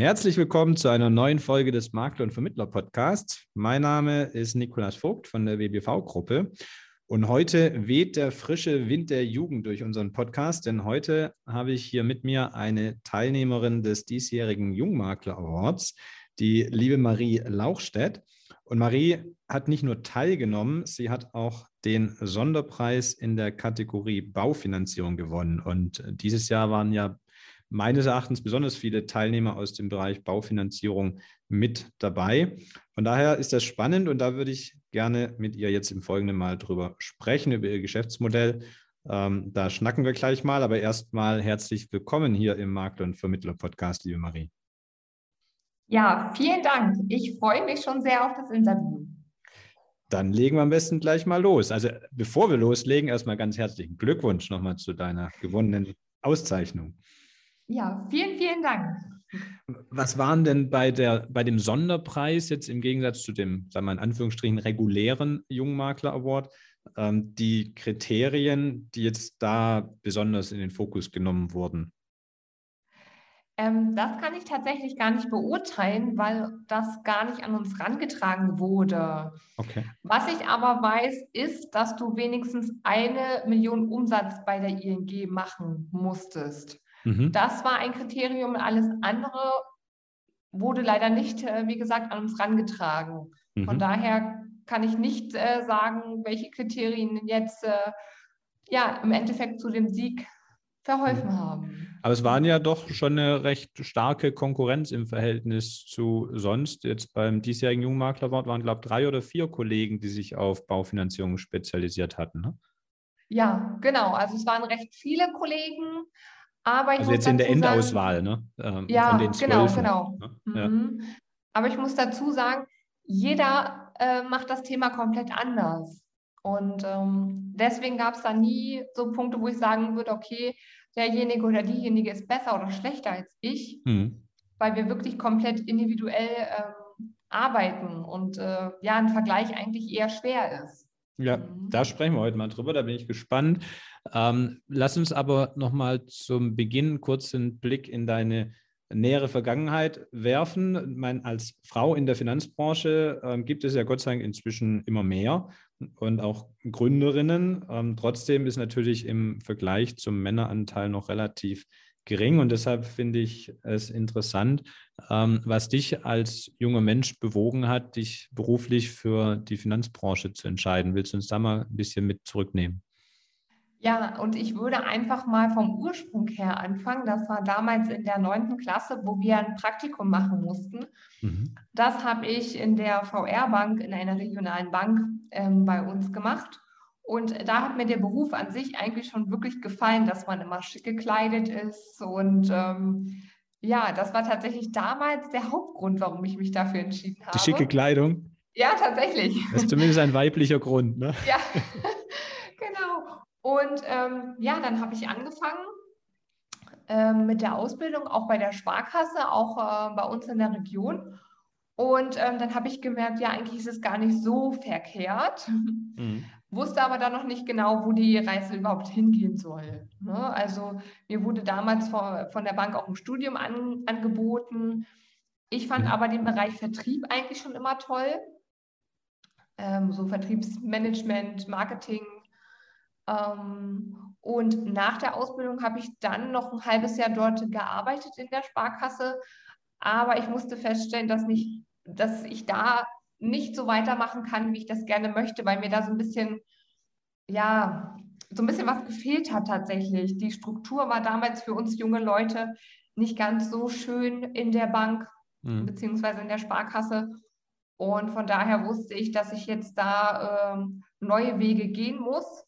Herzlich willkommen zu einer neuen Folge des Makler und Vermittler Podcasts. Mein Name ist Nikolas Vogt von der WBV-Gruppe und heute weht der frische Wind der Jugend durch unseren Podcast, denn heute habe ich hier mit mir eine Teilnehmerin des diesjährigen Jungmakler Awards, die liebe Marie Lauchstedt. Und Marie hat nicht nur teilgenommen, sie hat auch den Sonderpreis in der Kategorie Baufinanzierung gewonnen. Und dieses Jahr waren ja meines Erachtens besonders viele Teilnehmer aus dem Bereich Baufinanzierung mit dabei. Von daher ist das spannend und da würde ich gerne mit ihr jetzt im Folgenden mal drüber sprechen, über ihr Geschäftsmodell. Ähm, da schnacken wir gleich mal, aber erstmal herzlich willkommen hier im Makler- und Vermittler-Podcast, liebe Marie. Ja, vielen Dank. Ich freue mich schon sehr auf das Interview. Dann legen wir am besten gleich mal los. Also bevor wir loslegen, erstmal ganz herzlichen Glückwunsch nochmal zu deiner gewonnenen Auszeichnung. Ja, vielen, vielen Dank. Was waren denn bei, der, bei dem Sonderpreis jetzt im Gegensatz zu dem, sagen wir in Anführungsstrichen, regulären Jungmakler Award, ähm, die Kriterien, die jetzt da besonders in den Fokus genommen wurden? Ähm, das kann ich tatsächlich gar nicht beurteilen, weil das gar nicht an uns rangetragen wurde. Okay. Was ich aber weiß, ist, dass du wenigstens eine Million Umsatz bei der ING machen musstest. Mhm. Das war ein Kriterium. Alles andere wurde leider nicht, äh, wie gesagt, an uns rangetragen. Mhm. Von daher kann ich nicht äh, sagen, welche Kriterien jetzt äh, ja im Endeffekt zu dem Sieg verholfen mhm. haben. Aber es waren ja doch schon eine recht starke Konkurrenz im Verhältnis zu sonst. Jetzt beim diesjährigen Jungmaklerwort waren, glaube ich, drei oder vier Kollegen, die sich auf Baufinanzierung spezialisiert hatten. Ne? Ja, genau. Also es waren recht viele Kollegen. Aber also jetzt in der Endauswahl, ne? Ähm, ja, genau, genau. Ne? Mhm. Aber ich muss dazu sagen, jeder äh, macht das Thema komplett anders. Und ähm, deswegen gab es da nie so Punkte, wo ich sagen würde, okay, derjenige oder diejenige ist besser oder schlechter als ich, mhm. weil wir wirklich komplett individuell ähm, arbeiten und äh, ja, ein Vergleich eigentlich eher schwer ist. Ja, mhm. da sprechen wir heute mal drüber, da bin ich gespannt. Ähm, lass uns aber nochmal zum Beginn kurz einen Blick in deine nähere Vergangenheit werfen. Ich meine, als Frau in der Finanzbranche ähm, gibt es ja Gott sei Dank inzwischen immer mehr und auch Gründerinnen. Ähm, trotzdem ist natürlich im Vergleich zum Männeranteil noch relativ gering und deshalb finde ich es interessant, ähm, was dich als junger Mensch bewogen hat, dich beruflich für die Finanzbranche zu entscheiden. Willst du uns da mal ein bisschen mit zurücknehmen? Ja, und ich würde einfach mal vom Ursprung her anfangen. Das war damals in der neunten Klasse, wo wir ein Praktikum machen mussten. Mhm. Das habe ich in der VR-Bank, in einer regionalen Bank ähm, bei uns gemacht. Und da hat mir der Beruf an sich eigentlich schon wirklich gefallen, dass man immer schick gekleidet ist. Und ähm, ja, das war tatsächlich damals der Hauptgrund, warum ich mich dafür entschieden habe. Die schicke Kleidung? Ja, tatsächlich. Das ist zumindest ein weiblicher Grund, ne? Ja, genau. Und ähm, ja, dann habe ich angefangen ähm, mit der Ausbildung, auch bei der Sparkasse, auch äh, bei uns in der Region. Und ähm, dann habe ich gemerkt, ja, eigentlich ist es gar nicht so verkehrt. Mhm wusste aber dann noch nicht genau, wo die Reise überhaupt hingehen soll. Ne? Also mir wurde damals von der Bank auch ein Studium an, angeboten. Ich fand aber den Bereich Vertrieb eigentlich schon immer toll. Ähm, so Vertriebsmanagement, Marketing. Ähm, und nach der Ausbildung habe ich dann noch ein halbes Jahr dort gearbeitet in der Sparkasse. Aber ich musste feststellen, dass, nicht, dass ich da nicht so weitermachen kann, wie ich das gerne möchte, weil mir da so ein bisschen, ja, so ein bisschen was gefehlt hat tatsächlich. Die Struktur war damals für uns junge Leute nicht ganz so schön in der Bank mhm. beziehungsweise in der Sparkasse. Und von daher wusste ich, dass ich jetzt da ähm, neue Wege gehen muss.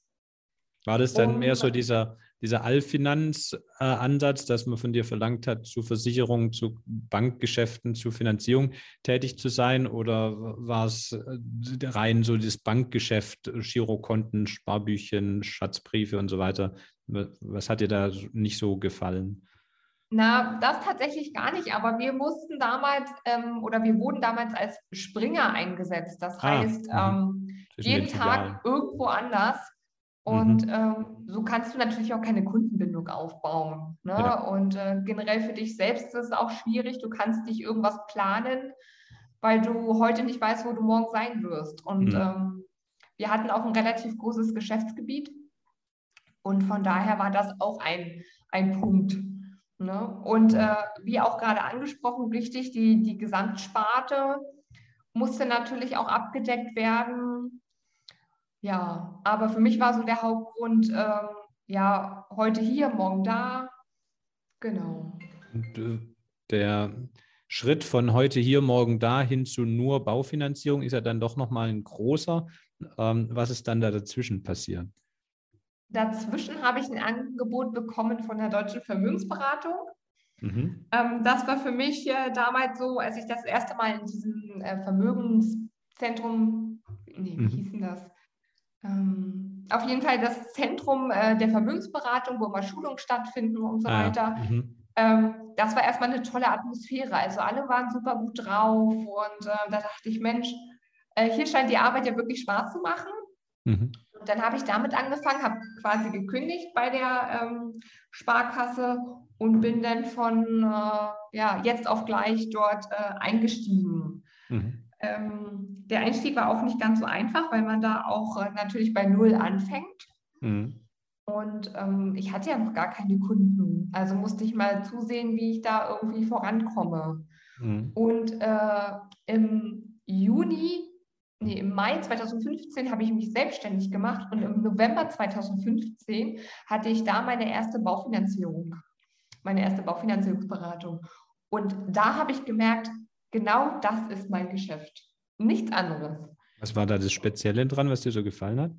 War das dann um, mehr so dieser dieser Allfinanz-Ansatz, dass man von dir verlangt hat, zu Versicherungen, zu Bankgeschäften, zu Finanzierung tätig zu sein? Oder war es äh, rein so das Bankgeschäft, Girokonten, Sparbüchen, Schatzbriefe und so weiter? Was hat dir da nicht so gefallen? Na, das tatsächlich gar nicht, aber wir mussten damals ähm, oder wir wurden damals als Springer eingesetzt. Das ah, heißt, mhm. ähm, jeden Tag irgendwo anders Und mhm. ähm, so kannst du natürlich auch keine Kundenbindung aufbauen. Ne? Ja. Und äh, generell für dich selbst ist es auch schwierig. Du kannst nicht irgendwas planen, weil du heute nicht weißt, wo du morgen sein wirst. Und mhm. ähm, wir hatten auch ein relativ großes Geschäftsgebiet. Und von daher war das auch ein, ein Punkt. Ne? Und äh, wie auch gerade angesprochen, wichtig, die, die Gesamtsparte musste natürlich auch abgedeckt werden. Ja, aber für mich war so der Hauptgrund, ähm, ja, heute hier, morgen da. Genau. Und, äh, der Schritt von heute hier, morgen da hin zu nur Baufinanzierung ist ja dann doch nochmal ein großer. Ähm, was ist dann da dazwischen passiert? Dazwischen habe ich ein Angebot bekommen von der Deutschen Vermögensberatung. Mhm. Ähm, das war für mich äh, damals so, als ich das erste Mal in diesem äh, Vermögenszentrum, nee, wie mhm. hieß denn das? Ähm, auf jeden Fall das Zentrum äh, der Vermögensberatung, wo immer Schulungen stattfinden und so ah, weiter. Mhm. Ähm, das war erstmal eine tolle Atmosphäre. Also alle waren super gut drauf und äh, da dachte ich, Mensch, äh, hier scheint die Arbeit ja wirklich Spaß zu machen. Mhm. Und dann habe ich damit angefangen, habe quasi gekündigt bei der ähm, Sparkasse und bin dann von äh, ja, jetzt auf gleich dort äh, eingestiegen. Mhm. Ähm, der Einstieg war auch nicht ganz so einfach, weil man da auch äh, natürlich bei Null anfängt. Mhm. Und ähm, ich hatte ja noch gar keine Kunden. Also musste ich mal zusehen, wie ich da irgendwie vorankomme. Mhm. Und äh, im Juni nee, im Mai 2015 habe ich mich selbstständig gemacht und im November 2015 hatte ich da meine erste Baufinanzierung, meine erste Baufinanzierungsberatung. Und da habe ich gemerkt, genau das ist mein Geschäft, nichts anderes. Was war da das Spezielle dran, was dir so gefallen hat?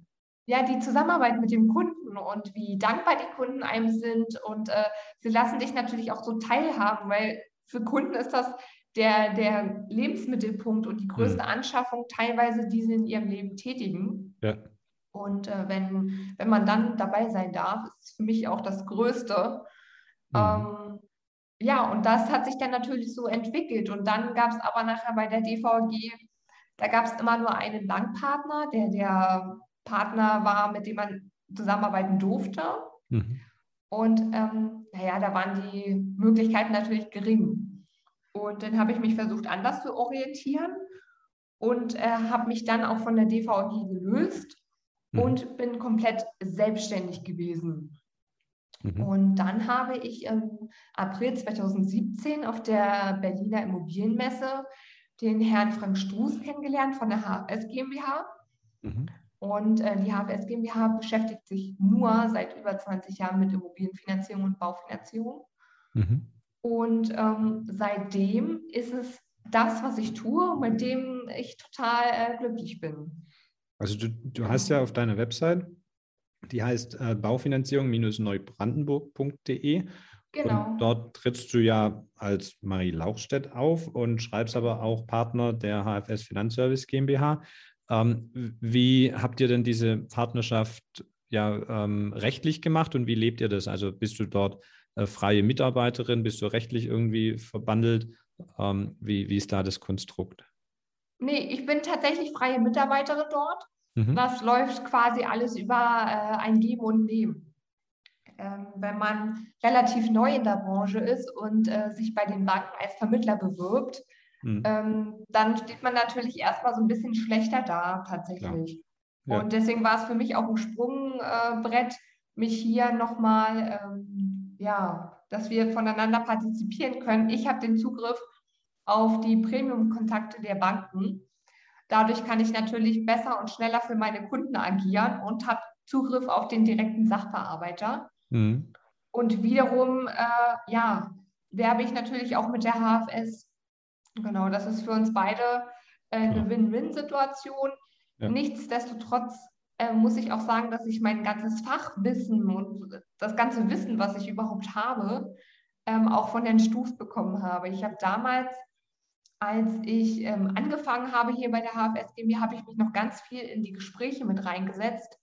Ja, die Zusammenarbeit mit dem Kunden und wie dankbar die Kunden einem sind. Und äh, sie lassen dich natürlich auch so teilhaben, weil für Kunden ist das der, der Lebensmittelpunkt und die größte mhm. Anschaffung teilweise, die sie in ihrem Leben tätigen. Ja. Und äh, wenn, wenn man dann dabei sein darf, ist es für mich auch das Größte. Mhm. Ähm, ja, und das hat sich dann natürlich so entwickelt. Und dann gab es aber nachher bei der DVG, da gab es immer nur einen Bankpartner, der der Partner war, mit dem man zusammenarbeiten durfte. Mhm. Und ähm, naja, da waren die Möglichkeiten natürlich gering. Und dann habe ich mich versucht, anders zu orientieren und äh, habe mich dann auch von der DVG gelöst mhm. und bin komplett selbstständig gewesen. Mhm. Und dann habe ich im April 2017 auf der Berliner Immobilienmesse den Herrn Frank Struß kennengelernt von der HFS GmbH. Mhm. Und äh, die HFS GmbH beschäftigt sich nur seit über 20 Jahren mit Immobilienfinanzierung und Baufinanzierung. Mhm. Und ähm, seitdem ist es das, was ich tue, mit dem ich total äh, glücklich bin. Also du, du hast ja auf deiner Website, die heißt äh, Baufinanzierung-neubrandenburg.de. Genau. Und dort trittst du ja als Marie Lauchstedt auf und schreibst aber auch Partner der HFS Finanzservice GmbH. Ähm, wie habt ihr denn diese Partnerschaft ja ähm, rechtlich gemacht und wie lebt ihr das? Also bist du dort äh, freie Mitarbeiterin? Bist du rechtlich irgendwie verbandelt? Ähm, wie, wie ist da das Konstrukt? Nee, ich bin tatsächlich freie Mitarbeiterin dort. Mhm. Das läuft quasi alles über äh, ein Geben und Nehmen. Ähm, wenn man relativ neu in der Branche ist und äh, sich bei den Banken als Vermittler bewirbt, mhm. ähm, dann steht man natürlich erstmal so ein bisschen schlechter da tatsächlich. Ja. Ja. Und deswegen war es für mich auch ein Sprungbrett, mich hier nochmal ähm, ja, dass wir voneinander partizipieren können. Ich habe den Zugriff auf die Premium-Kontakte der Banken. Dadurch kann ich natürlich besser und schneller für meine Kunden agieren und habe Zugriff auf den direkten Sachbearbeiter. Mhm. Und wiederum, äh, ja, werbe ich natürlich auch mit der HFS. Genau, das ist für uns beide äh, eine Win-Win-Situation. Ja. Nichtsdestotrotz äh, muss ich auch sagen, dass ich mein ganzes Fachwissen und das ganze Wissen, was ich überhaupt habe, ähm, auch von Herrn Stuf bekommen habe. Ich habe damals, als ich ähm, angefangen habe hier bei der HFS GmbH, habe ich mich noch ganz viel in die Gespräche mit reingesetzt,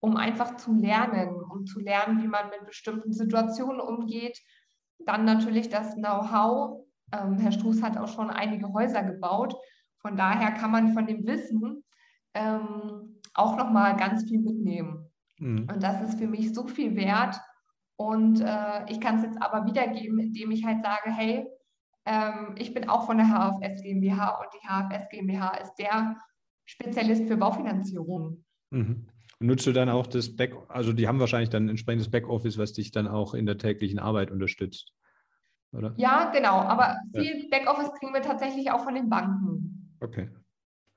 um einfach zu lernen, um zu lernen, wie man mit bestimmten Situationen umgeht. Dann natürlich das Know-how. Ähm, Herr Struß hat auch schon einige Häuser gebaut. Von daher kann man von dem Wissen ähm, auch nochmal ganz viel mitnehmen. Mhm. Und das ist für mich so viel wert. Und äh, ich kann es jetzt aber wiedergeben, indem ich halt sage, hey, ähm, ich bin auch von der HFS GmbH und die HFS GmbH ist der Spezialist für Baufinanzierung. Mhm. Nutzt du dann auch das Back, also die haben wahrscheinlich dann ein entsprechendes Backoffice, was dich dann auch in der täglichen Arbeit unterstützt, oder? Ja, genau, aber viel ja. Backoffice kriegen wir tatsächlich auch von den Banken. Okay.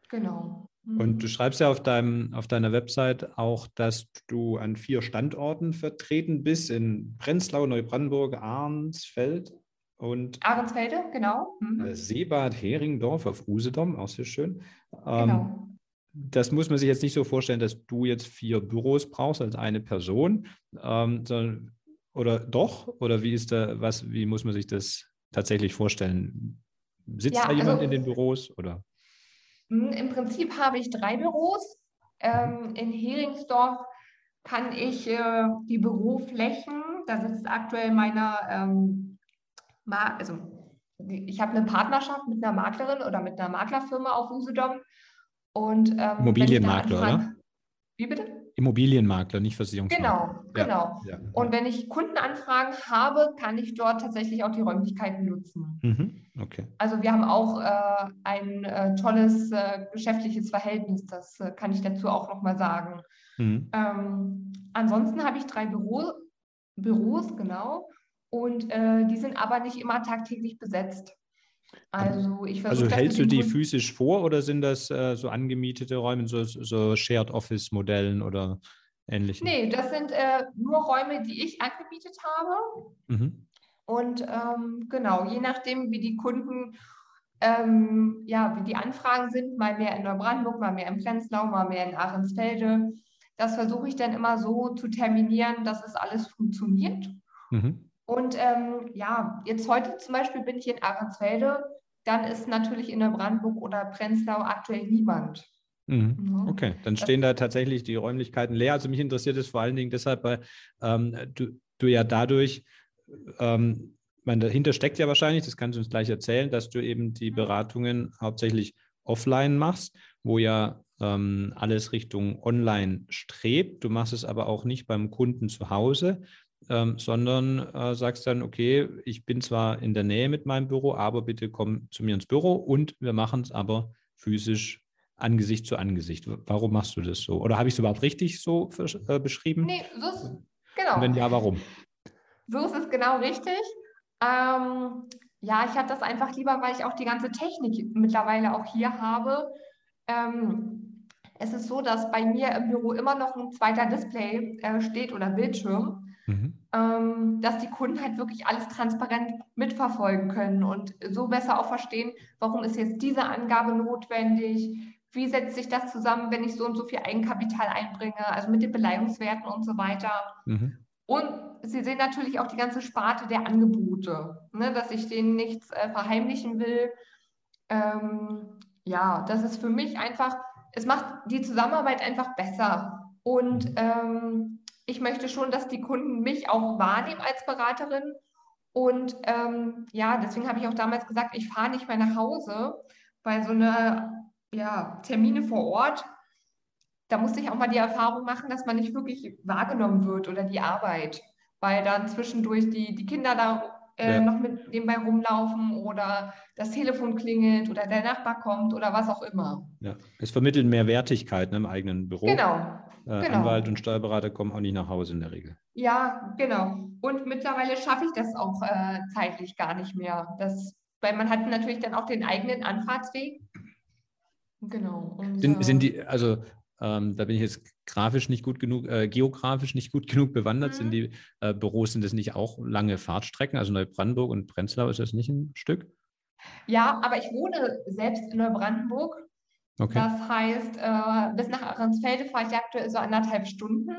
Genau. Mhm. Und du schreibst ja auf, deinem, auf deiner Website auch, dass du an vier Standorten vertreten bist, in Prenzlau, Neubrandenburg, Arnsfeld und Ahrensfelde, genau. Mhm. Seebad Heringdorf auf Usedom, auch sehr schön. Ähm, genau. Das muss man sich jetzt nicht so vorstellen, dass du jetzt vier Büros brauchst als eine Person, ähm, sondern oder doch? Oder wie ist da, was, wie muss man sich das tatsächlich vorstellen? Sitzt ja, da jemand also, in den Büros oder? Hm, Im Prinzip habe ich drei Büros. Ähm, in Heringsdorf kann ich äh, die Büroflächen, da sitzt aktuell meiner ähm, also ich habe eine Partnerschaft mit einer Maklerin oder mit einer Maklerfirma auf Usedom. Und, ähm, Immobilienmakler, oder? Wie bitte? Immobilienmakler, nicht Versicherungsmakler. Genau, genau. Ja, ja. Und wenn ich Kundenanfragen habe, kann ich dort tatsächlich auch die Räumlichkeiten nutzen. Mhm, okay. Also wir haben auch äh, ein äh, tolles äh, geschäftliches Verhältnis, das äh, kann ich dazu auch nochmal sagen. Mhm. Ähm, ansonsten habe ich drei Büro, Büros, genau. Und äh, die sind aber nicht immer tagtäglich besetzt. Also, ich also hältst du die Kunden physisch vor oder sind das äh, so angemietete Räume, so, so Shared Office Modellen oder ähnliche? Nee, das sind äh, nur Räume, die ich angemietet habe. Mhm. Und ähm, genau, je nachdem, wie die Kunden, ähm, ja, wie die Anfragen sind, mal mehr in Neubrandenburg, mal mehr in Prenzlau, mal mehr in Ahrensfelde, das versuche ich dann immer so zu terminieren, dass es alles funktioniert. Mhm. Und ähm, ja, jetzt heute zum Beispiel bin ich in Ahrensfelde, dann ist natürlich in der Brandenburg oder Prenzlau aktuell niemand. Mhm. Okay, dann stehen da tatsächlich die Räumlichkeiten leer. Also mich interessiert es vor allen Dingen deshalb, weil ähm, du, du ja dadurch, ähm, man, dahinter steckt ja wahrscheinlich, das kannst du uns gleich erzählen, dass du eben die mhm. Beratungen hauptsächlich offline machst, wo ja ähm, alles Richtung online strebt. Du machst es aber auch nicht beim Kunden zu Hause, ähm, sondern äh, sagst dann, okay, ich bin zwar in der Nähe mit meinem Büro, aber bitte komm zu mir ins Büro und wir machen es aber physisch Angesicht zu Angesicht. Warum machst du das so? Oder habe ich es überhaupt richtig so äh, beschrieben? Nee, so ist genau. Und wenn ja, warum? So ist es genau richtig. Ähm, ja, ich habe das einfach lieber, weil ich auch die ganze Technik mittlerweile auch hier habe. Ähm, es ist so, dass bei mir im Büro immer noch ein zweiter Display äh, steht oder Bildschirm mhm. ähm, dass die Kunden halt wirklich alles transparent mitverfolgen können und so besser auch verstehen, warum ist jetzt diese Angabe notwendig, wie setzt sich das zusammen, wenn ich so und so viel Eigenkapital einbringe, also mit den Beleihungswerten und so weiter. Mhm. Und Sie sehen natürlich auch die ganze Sparte der Angebote, ne, dass ich denen nichts äh, verheimlichen will. Ähm, ja, das ist für mich einfach, es macht die Zusammenarbeit einfach besser. Und mhm. ähm, ich möchte schon, dass die Kunden mich auch wahrnehmen als Beraterin. Und ähm, ja, deswegen habe ich auch damals gesagt, ich fahre nicht mehr nach Hause, weil so eine ja, Termine vor Ort, da musste ich auch mal die Erfahrung machen, dass man nicht wirklich wahrgenommen wird oder die Arbeit, weil dann zwischendurch die, die Kinder da äh, ja. noch mit nebenbei rumlaufen oder das Telefon klingelt oder der Nachbar kommt oder was auch immer. Ja, es vermittelt mehr Wertigkeit ne, im eigenen Büro. Genau. Äh, genau. Anwalt und Steuerberater kommen auch nicht nach Hause in der Regel. Ja, genau. Und mittlerweile schaffe ich das auch äh, zeitlich gar nicht mehr. Das, weil man hat natürlich dann auch den eigenen Anfahrtsweg. Genau. Und, sind, sind die, also ähm, da bin ich jetzt grafisch nicht gut genug, äh, geografisch nicht gut genug bewandert. Mhm. Sind die äh, Büros, sind das nicht auch lange Fahrtstrecken? Also Neubrandenburg und Prenzlau ist das nicht ein Stück? Ja, aber ich wohne selbst in Neubrandenburg Okay. Das heißt, äh, bis nach Ahrensfelde fahre ich aktuell so anderthalb Stunden.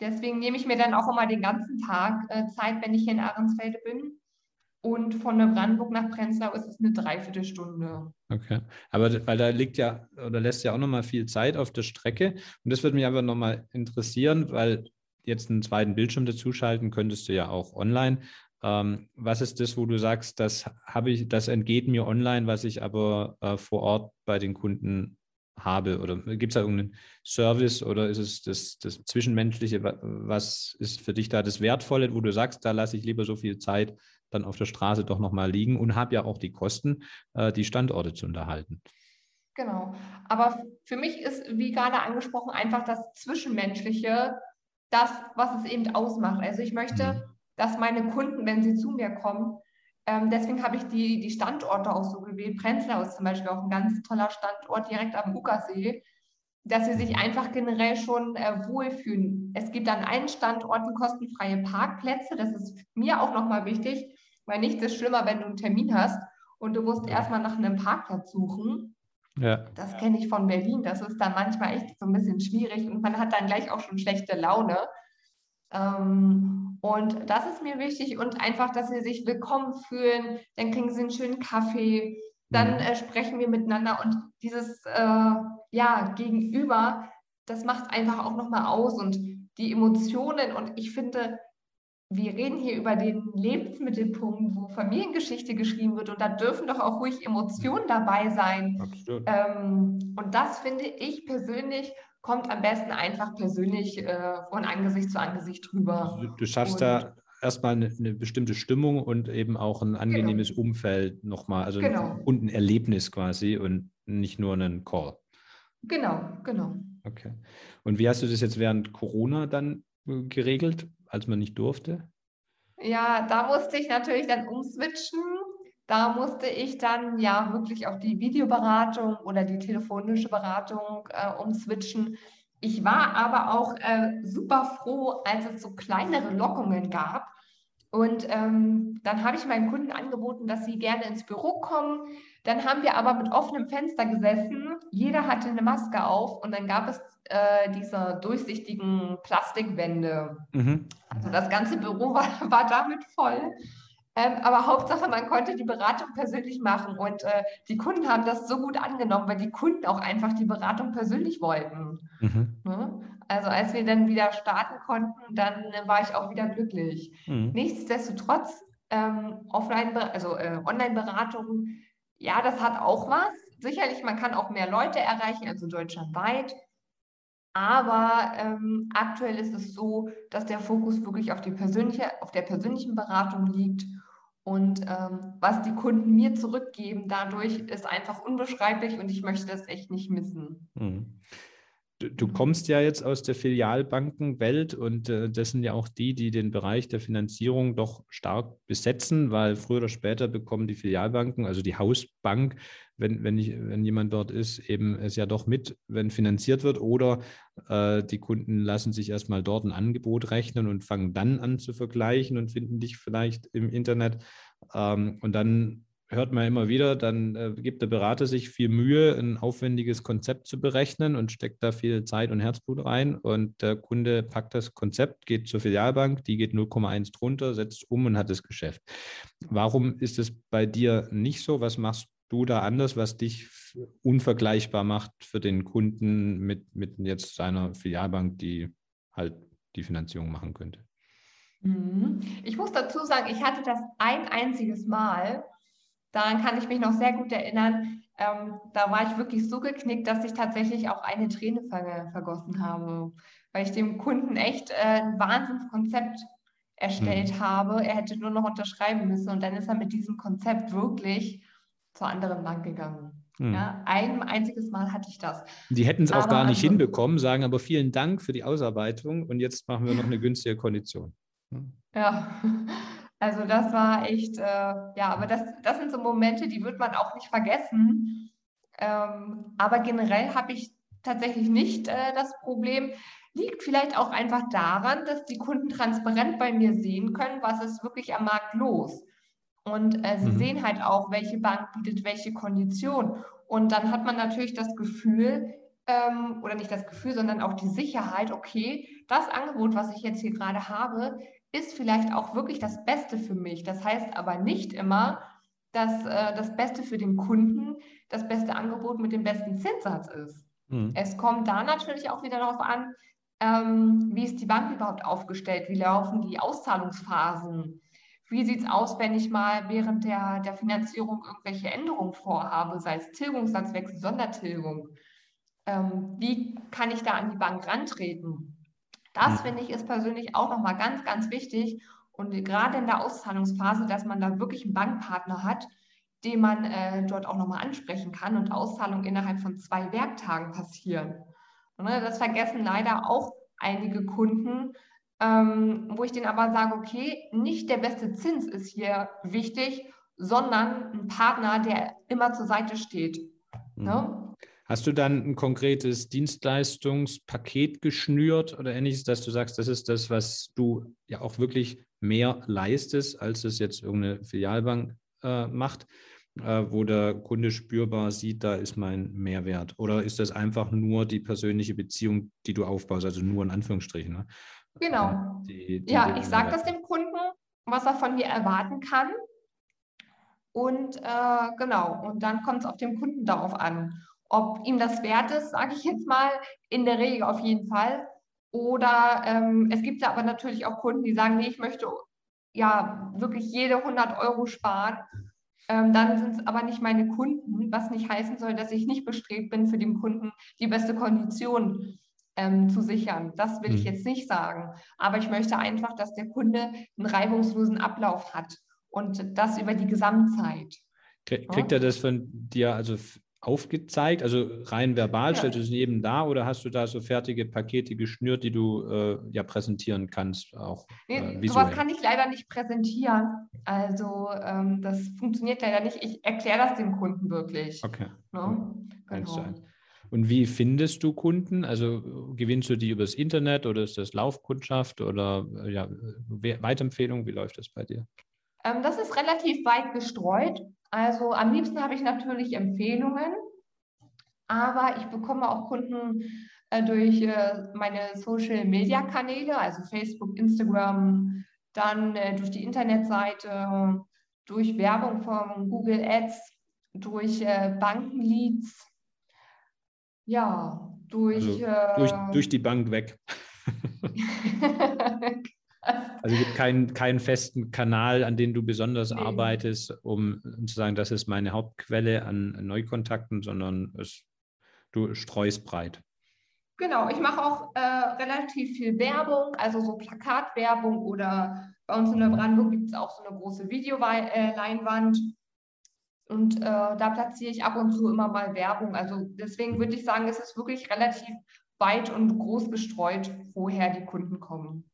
Deswegen nehme ich mir dann auch immer den ganzen Tag äh, Zeit, wenn ich hier in Ahrensfelde bin. Und von Brandenburg nach Prenzlau ist es eine Dreiviertelstunde. Okay. Aber weil da liegt ja oder lässt ja auch nochmal viel Zeit auf der Strecke. Und das würde mich einfach nochmal interessieren, weil jetzt einen zweiten Bildschirm dazuschalten könntest du ja auch online. Ähm, was ist das, wo du sagst, das habe ich, das entgeht mir online, was ich aber äh, vor Ort bei den Kunden habe? Oder gibt es da irgendeinen Service oder ist es das, das Zwischenmenschliche? Was ist für dich da das Wertvolle, wo du sagst, da lasse ich lieber so viel Zeit dann auf der Straße doch nochmal liegen und habe ja auch die Kosten, äh, die Standorte zu unterhalten? Genau. Aber für mich ist, wie gerade angesprochen, einfach das Zwischenmenschliche das, was es eben ausmacht. Also ich möchte, mhm. dass meine Kunden, wenn sie zu mir kommen, ähm, deswegen habe ich die, die Standorte auch so gewählt. Prenzlau ist zum Beispiel auch ein ganz toller Standort direkt am Uckersee, dass sie sich einfach generell schon äh, wohlfühlen. Es gibt an allen Standorten kostenfreie Parkplätze. Das ist mir auch nochmal wichtig, weil nichts ist schlimmer, wenn du einen Termin hast und du musst erstmal nach einem Parkplatz suchen. Ja. Das kenne ich von Berlin. Das ist dann manchmal echt so ein bisschen schwierig und man hat dann gleich auch schon schlechte Laune. Ähm, und das ist mir wichtig und einfach, dass sie sich willkommen fühlen. Dann kriegen sie einen schönen Kaffee. Dann mhm. äh, sprechen wir miteinander und dieses äh, ja, Gegenüber, das macht einfach auch nochmal aus und die Emotionen. Und ich finde, wir reden hier über den Lebensmittelpunkt, wo Familiengeschichte geschrieben wird und da dürfen doch auch ruhig Emotionen dabei sein. Absolut. Ähm, und das finde ich persönlich kommt am besten einfach persönlich äh, von Angesicht zu Angesicht drüber. Also du schaffst und, da erstmal eine, eine, bestimmte Stimmung und eben auch ein angenehmes genau. Umfeld nochmal, also genau. ein Erlebnis quasi und nicht nur einen Call. Genau, genau. Okay. Und wie hast du das jetzt während Corona dann äh, geregelt? Als man nicht durfte? Ja, da musste ich natürlich dann umswitchen. Da musste ich dann ja wirklich auf die Videoberatung oder die telefonische Beratung äh, umswitchen. Ich war aber auch äh, super froh, als es so kleinere Lockungen gab. Und ähm, dann habe ich meinen Kunden angeboten, dass sie gerne ins Büro kommen. Dann haben wir aber mit offenem Fenster gesessen. Jeder hatte eine Maske auf und dann gab es äh, diese durchsichtigen Plastikwände. Mhm. Also das ganze Büro war, war damit voll. Ähm, aber Hauptsache, man konnte die Beratung persönlich machen und äh, die Kunden haben das so gut angenommen, weil die Kunden auch einfach die Beratung persönlich wollten. Mhm. Ne? Also als wir dann wieder starten konnten, dann äh, war ich auch wieder glücklich. Mhm. Nichtsdestotrotz, ähm, offline, also äh, Online-Beratung, ja, das hat auch was. Sicherlich, man kann auch mehr Leute erreichen, also deutschlandweit. Aber ähm, aktuell ist es so, dass der Fokus wirklich auf, die persönliche, auf der persönlichen Beratung liegt. Und ähm, was die Kunden mir zurückgeben dadurch, ist einfach unbeschreiblich und ich möchte das echt nicht missen. Mhm. Du, kommst ja jetzt aus der Filialbankenwelt und äh, das sind ja auch die, die den Bereich der Finanzierung doch stark besetzen, weil früher oder später bekommen die Filialbanken, also die Hausbank, wenn, wenn, ich, wenn jemand dort ist, eben es ja doch mit, wenn finanziert wird oder äh, die Kunden lassen sich erstmal dort ein Angebot rechnen und fangen dann an zu vergleichen und finden dich vielleicht im Internet. Ähm, und dann hört man immer wieder, dann äh, gibt der Berater sich viel Mühe, ein aufwendiges Konzept zu berechnen und steckt da viel Zeit und Herzblut rein. Und der Kunde packt das Konzept, geht zur Filialbank, die geht 0,1 drunter, setzt um und hat das Geschäft. Warum ist es bei dir nicht so? Was machst du da anders, was dich unvergleichbar macht für den Kunden mit, mit jetzt seiner Filialbank, die halt die Finanzierung machen könnte? Mhm. Ich muss dazu sagen, ich hatte das ein einziges Mal Daran kann ich mich noch sehr gut erinnern. Ähm, da war ich wirklich so geknickt, dass ich tatsächlich auch eine Träne ver vergossen habe, weil ich dem Kunden echt äh, ein Wahnsinnskonzept erstellt mhm. habe. Er hätte nur noch unterschreiben müssen und dann ist er mit diesem Konzept wirklich zur anderen Bank gegangen. Mhm. Ja, ein einziges Mal hatte ich das. Die hätten es auch gar nicht also, hinbekommen, sagen aber vielen Dank für die Ausarbeitung und jetzt machen wir noch eine günstige Kondition. Ja, also das war echt, äh, ja, aber das, das sind so Momente, die wird man auch nicht vergessen. Ähm, aber generell habe ich tatsächlich nicht äh, das Problem. Liegt vielleicht auch einfach daran, dass die Kunden transparent bei mir sehen können, was ist wirklich am Markt los. Und äh, sie mhm. sehen halt auch, welche Bank bietet welche Kondition. Und dann hat man natürlich das Gefühl, ähm, oder nicht das Gefühl, sondern auch die Sicherheit, okay, das Angebot, was ich jetzt hier gerade habe, ist vielleicht auch wirklich das Beste für mich. Das heißt aber nicht immer, dass äh, das Beste für den Kunden das beste Angebot mit dem besten Zinssatz ist. Mhm. Es kommt da natürlich auch wieder darauf an, ähm, wie ist die Bank überhaupt aufgestellt, wie laufen die Auszahlungsphasen, wie sieht es aus, wenn ich mal während der, der Finanzierung irgendwelche Änderungen vorhabe, sei es Tilgungssatzwechsel, Sondertilgung. ähm, wie kann ich da an die Bank rantreten? Das mhm. finde ich ist persönlich auch nochmal ganz, ganz wichtig. Und gerade in der Auszahlungsphase, dass man da wirklich einen Bankpartner hat, den man äh, dort auch nochmal ansprechen kann und Auszahlungen innerhalb von zwei Werktagen passieren. Und, ne, das vergessen leider auch einige Kunden, ähm, wo ich denen aber sage, okay, nicht der beste Zins ist hier wichtig, sondern ein Partner, der immer zur Seite steht. Mhm. Ne? Hast du dann ein konkretes Dienstleistungspaket geschnürt oder ähnliches, dass du sagst, das ist das, was du ja auch wirklich mehr leistest, als es jetzt irgendeine Filialbank äh, macht, äh, wo der Kunde spürbar sieht, da ist mein Mehrwert? Oder ist das einfach nur die persönliche Beziehung, die du aufbaust, also nur in Anführungsstrichen? Ne? Genau. Die, die ja, ich sage das dem Kunden, was er von mir erwarten kann. Und äh, genau, und dann kommt es auf den Kunden darauf an, ob ihm das wert ist, sage ich jetzt mal, in der Regel auf jeden Fall. Oder ähm, es gibt ja aber natürlich auch Kunden, die sagen, nee, ich möchte ja wirklich jede 100 Euro sparen. Ähm, dann sind es aber nicht meine Kunden, was nicht heißen soll, dass ich nicht bestrebt bin, für den Kunden die beste Kondition ähm, zu sichern. Das will mhm. ich jetzt nicht sagen. Aber ich möchte einfach, dass der Kunde einen reibungslosen Ablauf hat und das über die Gesamtzeit. Kriegt ja. er das von dir also aufgezeigt? Also rein verbal, ja. stellst du es neben da oder hast du da so fertige Pakete geschnürt, die du äh, ja präsentieren kannst? Auch, nee, äh, sowas kann ich leider nicht präsentieren. Also ähm, das funktioniert leider nicht. Ich erkläre das dem Kunden wirklich. Okay. Ne? Genau. Und wie findest du Kunden? Also gewinnst du die übers Internet oder ist das Laufkundschaft oder äh, ja, Weiterempfehlung? Wie läuft das bei dir? Ähm, das ist relativ weit gestreut. Also am liebsten habe ich natürlich Empfehlungen, aber ich bekomme auch Kunden äh, durch äh, meine Social-Media-Kanäle, also Facebook, Instagram, dann äh, durch die Internetseite, durch Werbung von Google Ads, durch äh, Bankenleads, ja, durch, also durch, äh, durch die Bank weg. Also es gibt keinen, keinen festen Kanal, an dem du besonders nee. arbeitest, um, um, zu sagen, das ist meine Hauptquelle an Neukontakten, sondern es, du streust breit. Genau, ich mache auch äh, relativ viel Werbung, also so Plakatwerbung oder bei uns in der Brandenburg gibt es auch so eine große Videoleinwand und äh, da platziere ich ab und zu immer mal Werbung. Also deswegen würde ich sagen, es ist wirklich relativ weit und groß gestreut, woher die Kunden kommen.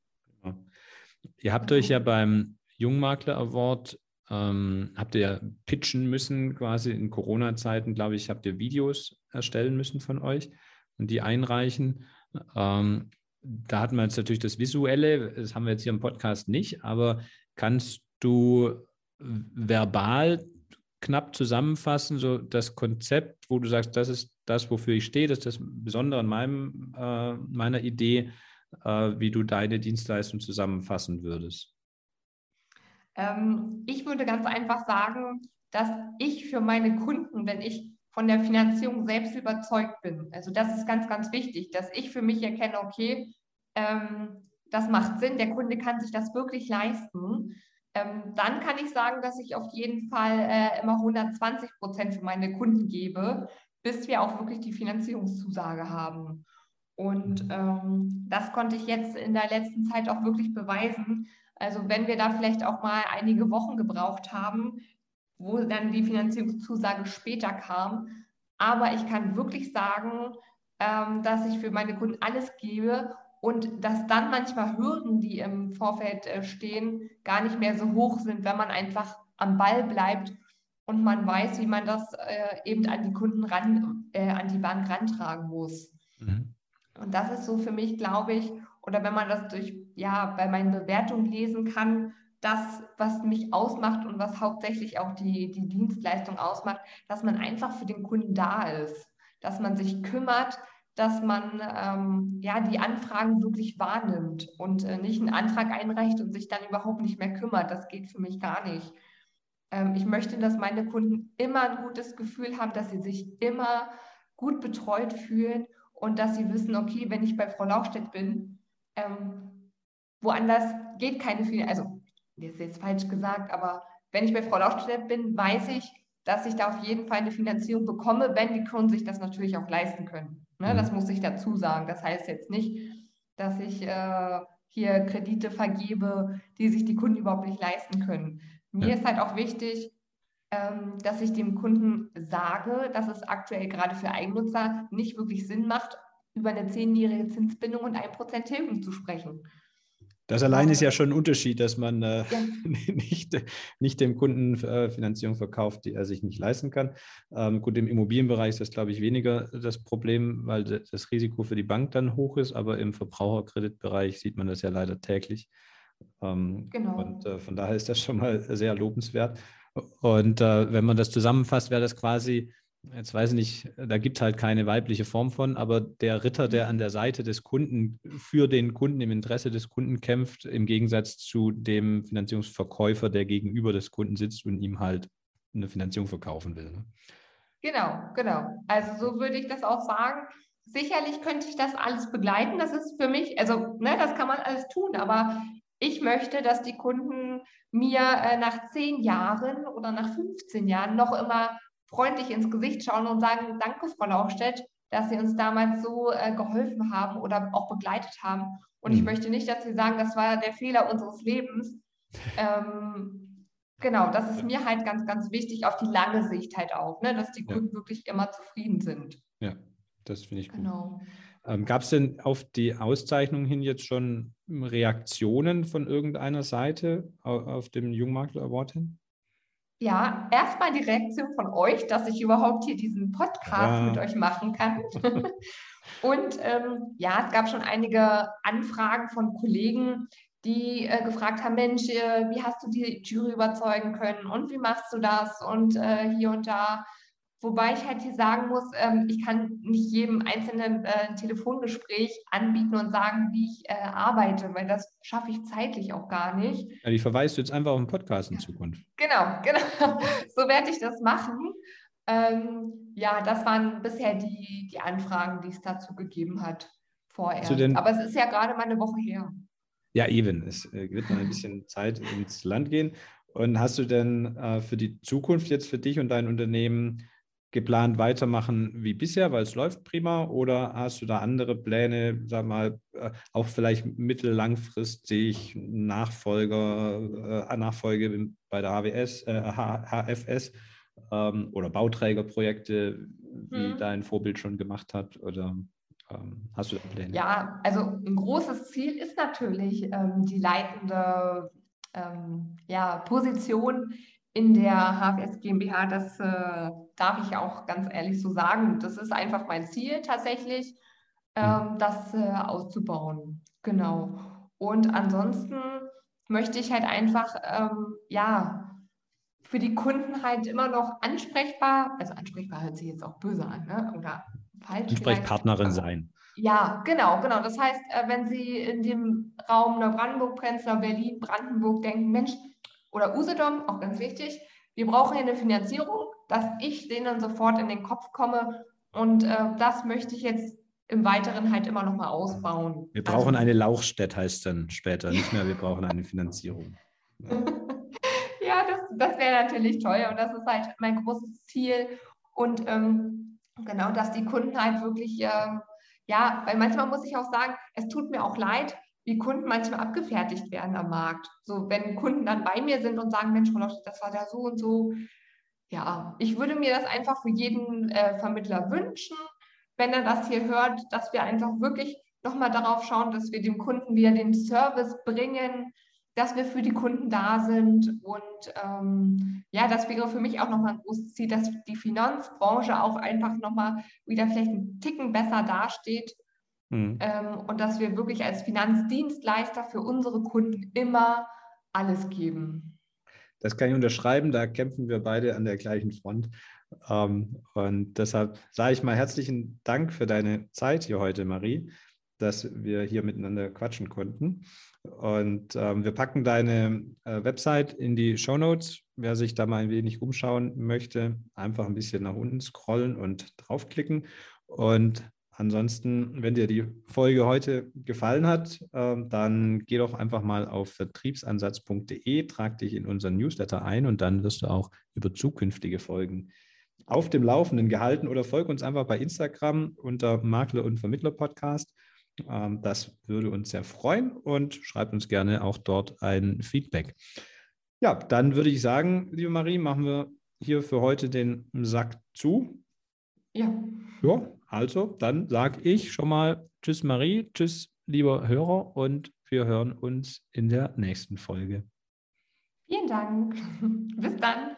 Ihr habt euch ja beim Jungmakler Award, ähm, habt ihr pitchen müssen, quasi in Corona-Zeiten, glaube ich, habt ihr Videos erstellen müssen von euch und die einreichen. Ähm, da hatten wir jetzt natürlich das Visuelle, das haben wir jetzt hier im Podcast nicht, aber kannst du verbal knapp zusammenfassen, so das Konzept, wo du sagst, das ist das, wofür ich stehe, das ist das Besondere an meinem, äh, meiner Idee wie du deine Dienstleistung zusammenfassen würdest? Ähm, ich würde ganz einfach sagen, dass ich für meine Kunden, wenn ich von der Finanzierung selbst überzeugt bin, also das ist ganz, ganz wichtig, dass ich für mich erkenne, okay, ähm, das macht Sinn, der Kunde kann sich das wirklich leisten, ähm, dann kann ich sagen, dass ich auf jeden Fall äh, immer 120 Prozent für meine Kunden gebe, bis wir auch wirklich die Finanzierungszusage haben. Und ähm, das konnte ich jetzt in der letzten Zeit auch wirklich beweisen. Also wenn wir da vielleicht auch mal einige Wochen gebraucht haben, wo dann die Finanzierungszusage später kam. Aber ich kann wirklich sagen, ähm, dass ich für meine Kunden alles gebe und dass dann manchmal Hürden, die im Vorfeld äh, stehen, gar nicht mehr so hoch sind, wenn man einfach am Ball bleibt und man weiß, wie man das äh, eben an die Kunden ran, äh, an die Bank rantragen muss. Mhm. Und das ist so für mich, glaube ich, oder wenn man das durch, ja, bei meinen Bewertungen lesen kann, das, was mich ausmacht und was hauptsächlich auch die, die Dienstleistung ausmacht, dass man einfach für den Kunden da ist, dass man sich kümmert, dass man ähm, ja die Anfragen wirklich wahrnimmt und äh, nicht einen Antrag einreicht und sich dann überhaupt nicht mehr kümmert. Das geht für mich gar nicht. Ähm, ich möchte, dass meine Kunden immer ein gutes Gefühl haben, dass sie sich immer gut betreut fühlen und dass sie wissen, okay, wenn ich bei Frau Lauchstedt bin, ähm, woanders geht keine Finanzierung, also das ist jetzt falsch gesagt, aber wenn ich bei Frau Lauchstedt bin, weiß ich, dass ich da auf jeden Fall eine Finanzierung bekomme, wenn die Kunden sich das natürlich auch leisten können. Ne? Das mhm. muss ich dazu sagen. Das heißt jetzt nicht, dass ich äh, hier Kredite vergebe, die sich die Kunden überhaupt nicht leisten können. Mir ja. ist halt auch wichtig, dass ich dem Kunden sage, dass es aktuell gerade für Eigennutzer nicht wirklich Sinn macht, über eine zehnjährige Zinsbindung und ein Prozent Tilgung zu sprechen. Das allein ist ja schon ein Unterschied, dass man äh, ja. nicht, nicht dem Kunden äh, Finanzierung verkauft, die er sich nicht leisten kann. Ähm, gut, im Immobilienbereich ist das, glaube ich, weniger das Problem, weil das Risiko für die Bank dann hoch ist, aber im Verbraucherkreditbereich sieht man das ja leider täglich. Ähm, genau. Und äh, von daher ist das schon mal sehr lobenswert. Und äh, wenn man das zusammenfasst, wäre das quasi jetzt weiß ich nicht, da gibt es halt keine weibliche Form von, aber der Ritter, der an der Seite des Kunden für den Kunden im Interesse des Kunden kämpft, im Gegensatz zu dem Finanzierungsverkäufer, der gegenüber des Kunden sitzt und ihm halt eine Finanzierung verkaufen will. Ne? Genau, genau. Also so würde ich das auch sagen. Sicherlich könnte ich das alles begleiten. Das ist für mich, also ne, das kann man alles tun, aber ich möchte, dass die Kunden mir äh, nach zehn Jahren oder nach 15 Jahren noch immer freundlich ins Gesicht schauen und sagen, danke, Frau Lauchstedt, dass Sie uns damals so äh, geholfen haben oder auch begleitet haben. Und mhm. ich möchte nicht, dass Sie sagen, das war der Fehler unseres Lebens. Ähm, genau, das ist mir halt ganz, ganz wichtig, auf die lange Sicht halt auch, ne, dass die Kunden ja. wirklich immer zufrieden sind. Ja, das finde ich gut. Genau. Ähm, Gab es denn auf die Auszeichnung hin jetzt schon Reaktionen von irgendeiner Seite auf, auf dem Jungmakler Award hin? Ja, erstmal die Reaktion von euch, dass ich überhaupt hier diesen Podcast ja. mit euch machen kann. Und ähm, ja, es gab schon einige Anfragen von Kollegen, die äh, gefragt haben, Mensch, äh, wie hast du die Jury überzeugen können und wie machst du das und äh, hier und da. Wobei ich halt hier sagen muss, ähm, ich kann nicht jedem einzelnen äh, ein Telefongespräch anbieten und sagen, wie ich äh, arbeite, weil das schaffe ich zeitlich auch gar nicht. Ja, die verweist du jetzt einfach auf den Podcast in Zukunft. Genau, genau. So werde ich das machen. Ähm, ja, das waren bisher die, die Anfragen, die es dazu gegeben hat vorerst. Aber es ist ja gerade mal eine Woche her. Ja, eben. Es äh, wird noch ein bisschen Zeit ins Land gehen. Und hast du denn äh, für die Zukunft jetzt für dich und dein Unternehmen geplant weitermachen wie bisher, weil es läuft prima? Oder hast du da andere Pläne, sag mal, äh, auch vielleicht mittellangfristig Nachfolger, äh, Nachfolge bei der HWS, äh, HFS ähm, oder Bauträgerprojekte, wie mhm. dein Vorbild schon gemacht hat? Oder ähm, hast du da Pläne? Ja, also ein großes Ziel ist natürlich ähm, die leitende ja, Position in der HFS GmbH, das äh, darf ich auch ganz ehrlich so sagen. Das ist einfach mein Ziel tatsächlich, ähm, mhm. das äh, auszubauen. Genau. Und ansonsten möchte ich halt einfach, ähm, ja, für die Kunden halt immer noch ansprechbar, also ansprechbar hört sich jetzt auch böse an, ne? oder falsch. Ansprechpartnerin sein. Ja, genau, genau. Das heißt, äh, wenn Sie in dem Raum Neubrandenburg, Prenzlau, Berlin, Brandenburg denken, Mensch, oder Usedom, auch ganz wichtig, wir brauchen hier eine Finanzierung, dass ich denen sofort in den Kopf komme. Und äh, das möchte ich jetzt im Weiteren halt immer noch mal ausbauen. Wir brauchen also, eine Lauchstätte, heißt dann später, nicht mehr, wir brauchen eine Finanzierung. Ja, ja das, das wäre natürlich toll und das ist halt mein großes Ziel. Und ähm, genau, dass die Kunden halt wirklich, äh, ja, weil manchmal muss ich auch sagen, es tut mir auch leid, wie Kunden manchmal abgefertigt werden am Markt. So, wenn Kunden dann bei mir sind und sagen, Mensch, das war da so und so. Ja, ich würde mir das einfach für jeden äh, Vermittler wünschen, wenn er das hier hört, dass wir einfach wirklich nochmal darauf schauen, dass wir dem Kunden wieder den Service bringen, dass wir für die Kunden da sind. Und ähm, ja, das wäre für mich auch nochmal ein großes Ziel, dass die Finanzbranche auch einfach nochmal wieder vielleicht einen Ticken besser dasteht Mhm. Ähm, und dass wir wirklich als Finanzdienstleister für unsere Kunden immer alles geben. Das kann ich unterschreiben, da kämpfen wir beide an der gleichen Front. Ähm, und deshalb sage ich mal herzlichen Dank für deine Zeit hier heute, Marie, dass wir hier miteinander quatschen konnten. Und ähm, wir packen deine äh, Website in die Show Notes. Wer sich da mal ein wenig umschauen möchte, einfach ein bisschen nach unten scrollen und draufklicken. Und ansonsten, wenn dir die Folge heute gefallen hat, äh, dann geh doch einfach mal auf vertriebsansatz.de, trag dich in unseren Newsletter ein und dann wirst du auch über zukünftige Folgen auf dem Laufenden gehalten oder folge uns einfach bei Instagram unter Makler und Vermittler Podcast. Ähm, das würde uns sehr freuen und schreibt uns gerne auch dort ein Feedback. Ja, dann würde ich sagen, liebe Marie, machen wir hier für heute den Sack zu. Ja. Ja, also dann sage ich schon mal Tschüss Marie, Tschüss lieber Hörer und wir hören uns in der nächsten Folge. Vielen Dank. Bis dann.